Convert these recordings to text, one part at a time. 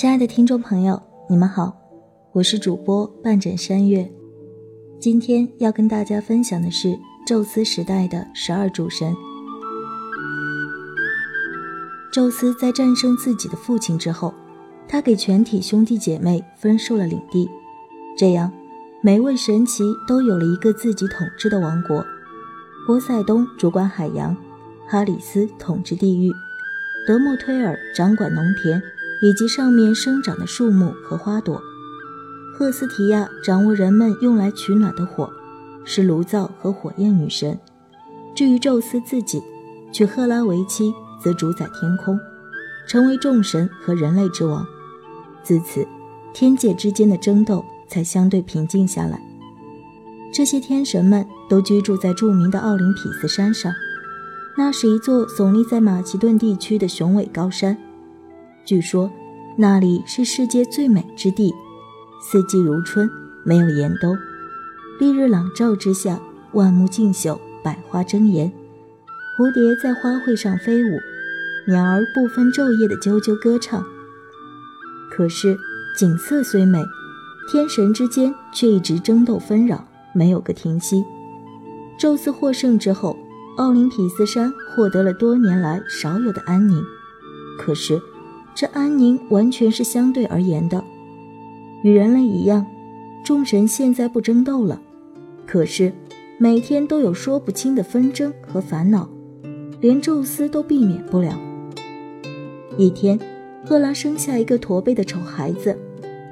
亲爱的听众朋友，你们好，我是主播半枕山月。今天要跟大家分享的是宙斯时代的十二主神。宙斯在战胜自己的父亲之后，他给全体兄弟姐妹分授了领地，这样每位神奇都有了一个自己统治的王国。波塞冬主管海洋，哈里斯统治地狱，德莫忒尔掌管农田。以及上面生长的树木和花朵，赫斯提亚掌握人们用来取暖的火，是炉灶和火焰女神。至于宙斯自己，娶赫拉为妻，则主宰天空，成为众神和人类之王。自此，天界之间的争斗才相对平静下来。这些天神们都居住在著名的奥林匹斯山上，那是一座耸立在马其顿地区的雄伟高山。据说，那里是世界最美之地，四季如春，没有严冬。烈日朗照之下，万木竞秀，百花争妍，蝴蝶在花卉上飞舞，鸟儿不分昼夜的啾啾歌唱。可是景色虽美，天神之间却一直争斗纷扰，没有个停息。宙斯获胜之后，奥林匹斯山获得了多年来少有的安宁。可是。这安宁完全是相对而言的，与人类一样，众神现在不争斗了，可是每天都有说不清的纷争和烦恼，连宙斯都避免不了。一天，赫拉生下一个驼背的丑孩子，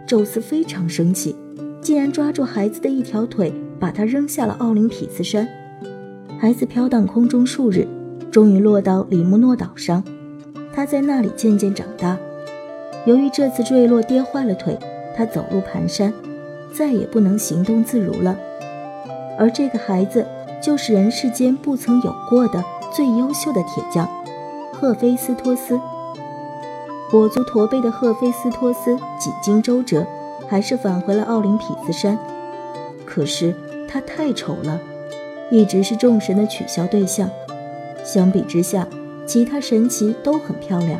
宙斯非常生气，竟然抓住孩子的一条腿，把他扔下了奥林匹斯山。孩子飘荡空中数日，终于落到里木诺岛上。他在那里渐渐长大。由于这次坠落跌坏了腿，他走路蹒跚，再也不能行动自如了。而这个孩子就是人世间不曾有过的最优秀的铁匠——赫菲斯托斯。跛足驼背的赫菲斯托斯几经周折，还是返回了奥林匹斯山。可是他太丑了，一直是众神的取笑对象。相比之下，其他神奇都很漂亮，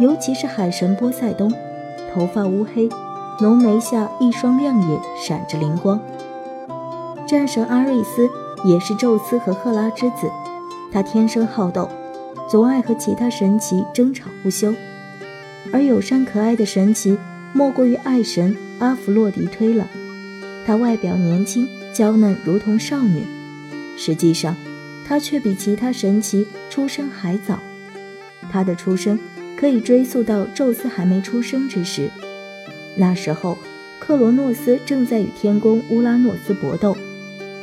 尤其是海神波塞冬，头发乌黑，浓眉下一双亮眼闪着灵光。战神阿瑞斯也是宙斯和赫拉之子，他天生好斗，总爱和其他神奇争吵不休。而友善可爱的神奇，莫过于爱神阿弗洛狄忒了。她外表年轻娇嫩，如同少女，实际上。他却比其他神奇出生还早，他的出生可以追溯到宙斯还没出生之时。那时候，克罗诺斯正在与天宫乌拉诺斯搏斗，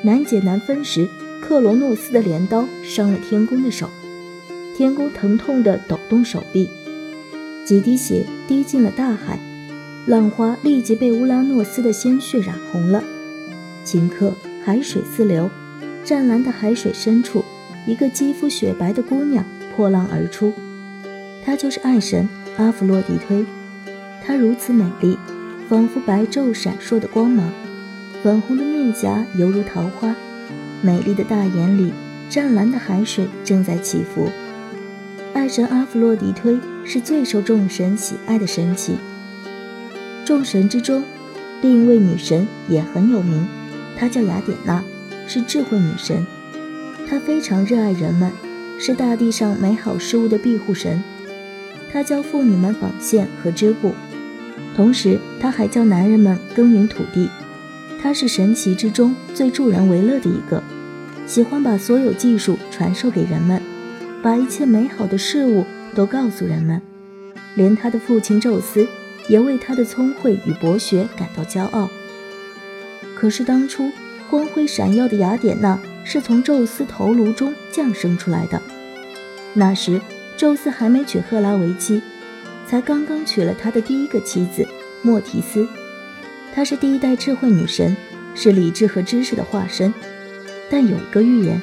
难解难分时，克罗诺斯的镰刀伤了天宫的手，天宫疼痛地抖动手臂，几滴血滴进了大海，浪花立即被乌拉诺斯的鲜血染红了。顷刻，海水四流。湛蓝的海水深处，一个肌肤雪白的姑娘破浪而出，她就是爱神阿弗洛狄忒。她如此美丽，仿佛白昼闪烁的光芒，粉红的面颊犹如桃花，美丽的大眼里，湛蓝的海水正在起伏。爱神阿弗洛狄忒是最受众神喜爱的神奇。众神之中，另一位女神也很有名，她叫雅典娜。是智慧女神，她非常热爱人们，是大地上美好事物的庇护神。她教妇女们纺线和织布，同时她还教男人们耕耘土地。她是神奇之中最助人为乐的一个，喜欢把所有技术传授给人们，把一切美好的事物都告诉人们。连他的父亲宙斯也为他的聪慧与博学感到骄傲。可是当初。光辉闪耀的雅典娜是从宙斯头颅中降生出来的。那时，宙斯还没娶赫拉为妻，才刚刚娶了他的第一个妻子莫提斯。她是第一代智慧女神，是理智和知识的化身。但有一个预言，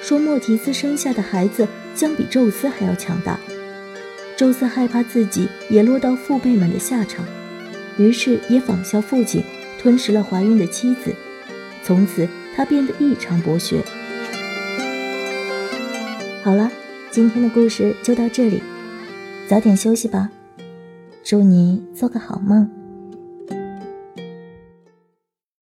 说莫提斯生下的孩子将比宙斯还要强大。宙斯害怕自己也落到父辈们的下场，于是也仿效父亲，吞食了怀孕的妻子。从此，他变得异常博学。好了，今天的故事就到这里，早点休息吧，祝你做个好梦。